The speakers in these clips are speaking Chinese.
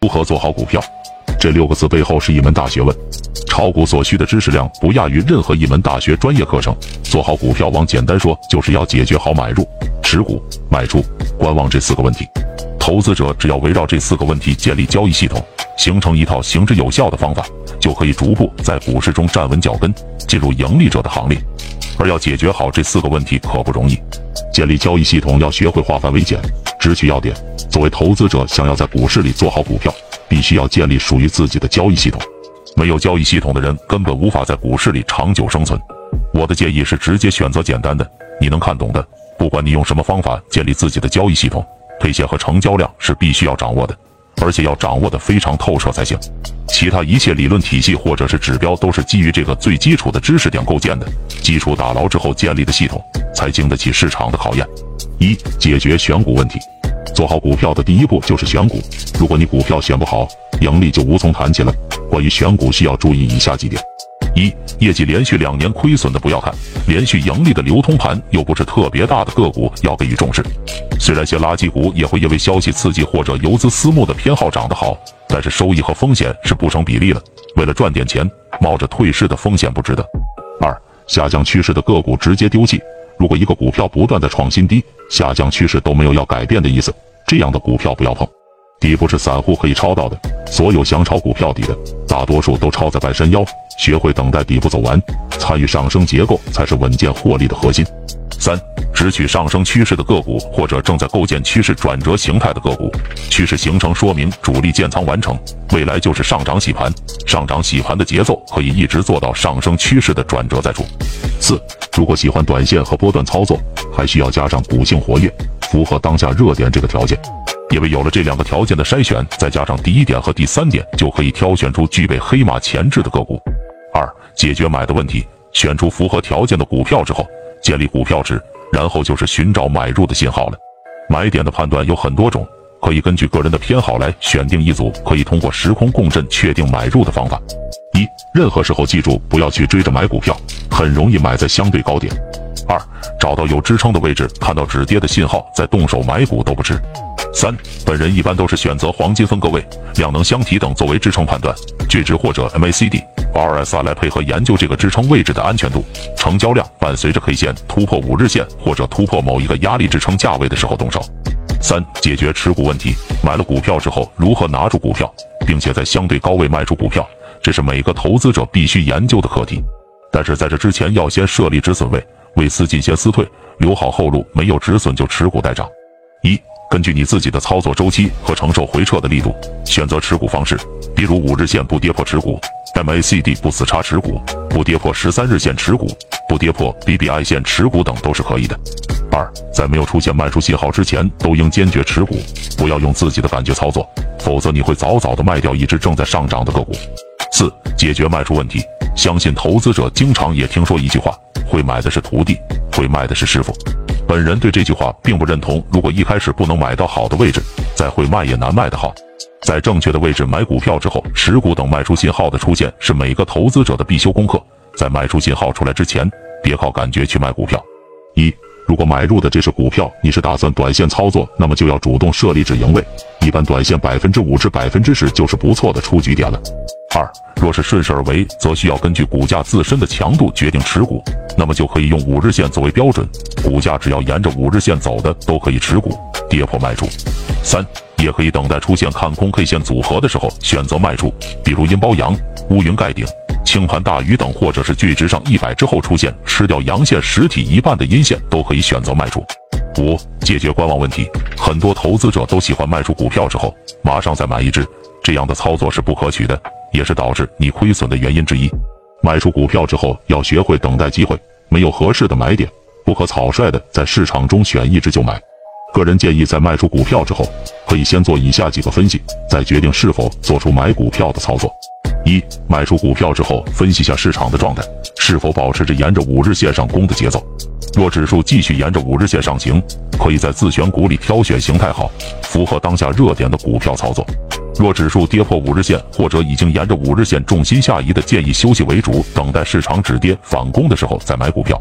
如何做好股票？这六个字背后是一门大学问，炒股所需的知识量不亚于任何一门大学专业课程。做好股票，往简单说，就是要解决好买入、持股、卖出、观望这四个问题。投资者只要围绕这四个问题建立交易系统，形成一套行之有效的方法，就可以逐步在股市中站稳脚跟，进入盈利者的行列。而要解决好这四个问题可不容易，建立交易系统要学会化繁为简，只取要点。作为投资者，想要在股市里做好股票，必须要建立属于自己的交易系统。没有交易系统的人，根本无法在股市里长久生存。我的建议是直接选择简单的、你能看懂的。不管你用什么方法建立自己的交易系统，配线和成交量是必须要掌握的，而且要掌握的非常透彻才行。其他一切理论体系或者是指标，都是基于这个最基础的知识点构建的。基础打牢之后，建立的系统才经得起市场的考验。一、解决选股问题。做好股票的第一步就是选股。如果你股票选不好，盈利就无从谈起了。关于选股，需要注意以下几点：一、业绩连续两年亏损的不要看，连续盈利的流通盘又不是特别大的个股要给予重视。虽然些垃圾股也会因为消息刺激或者游资私募的偏好涨得好，但是收益和风险是不成比例的。为了赚点钱，冒着退市的风险不值得。二、下降趋势的个股直接丢弃。如果一个股票不断的创新低，下降趋势都没有要改变的意思，这样的股票不要碰。底部是散户可以抄到的，所有想炒股票底的，大多数都抄在半山腰。学会等待底部走完，参与上升结构才是稳健获利的核心。三，只取上升趋势的个股，或者正在构建趋势转折形态的个股。趋势形成说明主力建仓完成，未来就是上涨洗盘。上涨洗盘的节奏可以一直做到上升趋势的转折再出。四，如果喜欢短线和波段操作，还需要加上股性活跃，符合当下热点这个条件。因为有了这两个条件的筛选，再加上第一点和第三点，就可以挑选出具备黑马潜质的个股。二，解决买的问题，选出符合条件的股票之后。建立股票值，然后就是寻找买入的信号了。买点的判断有很多种，可以根据个人的偏好来选定一组可以通过时空共振确定买入的方法。一，任何时候记住不要去追着买股票，很容易买在相对高点。二，找到有支撑的位置，看到止跌的信号再动手买股都不迟。三，本人一般都是选择黄金分割位、量能箱体等作为支撑判断，均值或者 MACD、RSI 来配合研究这个支撑位置的安全度。成交量伴随着 K 线突破五日线或者突破某一个压力支撑价位的时候动手。三、解决持股问题。买了股票之后，如何拿住股票，并且在相对高位卖出股票，这是每个投资者必须研究的课题。但是在这之前，要先设立止损位，未思进先思退，留好后路，没有止损就持股待涨。一根据你自己的操作周期和承受回撤的力度，选择持股方式，比如五日线不跌破持股，MACD 不死叉持股，不跌破十三日线持股，不跌破 BBI 线持股等都是可以的。二，在没有出现卖出信号之前，都应坚决持股，不要用自己的感觉操作，否则你会早早的卖掉一只正在上涨的个股。四，解决卖出问题，相信投资者经常也听说一句话：会买的是徒弟，会卖的是师傅。本人对这句话并不认同。如果一开始不能买到好的位置，再会卖也难卖得好。在正确的位置买股票之后，持股等卖出信号的出现是每个投资者的必修功课。在卖出信号出来之前，别靠感觉去卖股票。一，如果买入的这是股票，你是打算短线操作，那么就要主动设立止盈位。一般短线百分之五至百分之十就是不错的出局点了。二，若是顺势而为，则需要根据股价自身的强度决定持股。那么就可以用五日线作为标准，股价只要沿着五日线走的都可以持股，跌破卖出。三，也可以等待出现看空 K 线组合的时候选择卖出，比如阴包阳、乌云盖顶、清盘大鱼等，或者是巨值上一百之后出现吃掉阳线实体一半的阴线，都可以选择卖出。五，解决观望问题。很多投资者都喜欢卖出股票之后马上再买一只，这样的操作是不可取的，也是导致你亏损的原因之一。卖出股票之后，要学会等待机会，没有合适的买点，不可草率的在市场中选一只就买。个人建议，在卖出股票之后，可以先做以下几个分析，再决定是否做出买股票的操作。一、卖出股票之后，分析下市场的状态，是否保持着沿着五日线上攻的节奏。若指数继续沿着五日线上行，可以在自选股里挑选形态好、符合当下热点的股票操作。若指数跌破五日线，或者已经沿着五日线重心下移的，建议休息为主，等待市场止跌反攻的时候再买股票。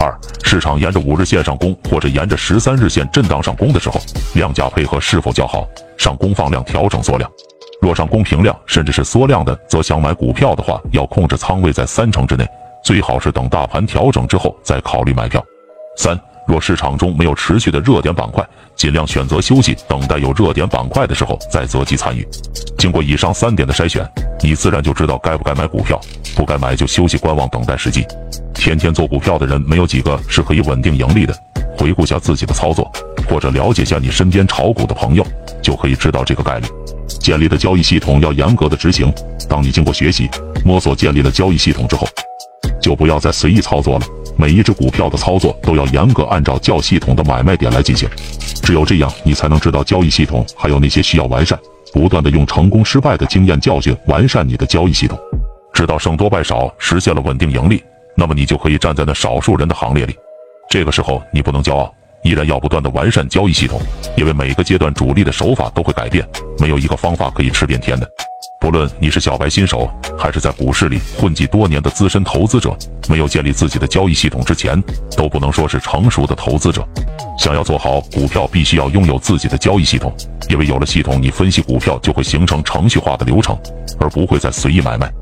二、市场沿着五日线上攻，或者沿着十三日线震荡上攻的时候，量价配合是否较好，上攻放量调整缩量。若上攻平量甚至是缩量的，则想买股票的话，要控制仓位在三成之内，最好是等大盘调整之后再考虑买票。三，若市场中没有持续的热点板块，尽量选择休息，等待有热点板块的时候再择机参与。经过以上三点的筛选，你自然就知道该不该买股票，不该买就休息观望，等待时机。天天做股票的人没有几个是可以稳定盈利的。回顾下自己的操作，或者了解下你身边炒股的朋友，就可以知道这个概率。建立的交易系统要严格的执行。当你经过学习、摸索建立了交易系统之后，就不要再随意操作了。每一只股票的操作都要严格按照较系统的买卖点来进行。只有这样，你才能知道交易系统还有那些需要完善。不断的用成功失败的经验教训完善你的交易系统，直到胜多败少，实现了稳定盈利，那么你就可以站在那少数人的行列里。这个时候你不能骄傲，依然要不断的完善交易系统，因为每个阶段主力的手法都会改变，没有一个方法可以吃遍天的。不论你是小白新手，还是在股市里混迹多年的资深投资者，没有建立自己的交易系统之前，都不能说是成熟的投资者。想要做好股票，必须要拥有自己的交易系统，因为有了系统，你分析股票就会形成程序化的流程，而不会再随意买卖。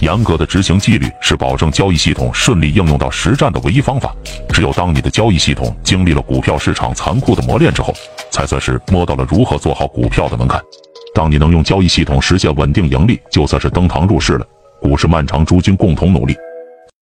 严格的执行纪律是保证交易系统顺利应用到实战的唯一方法。只有当你的交易系统经历了股票市场残酷的磨练之后，才算是摸到了如何做好股票的门槛。当你能用交易系统实现稳定盈利，就算是登堂入室了。股市漫长，诸君共同努力。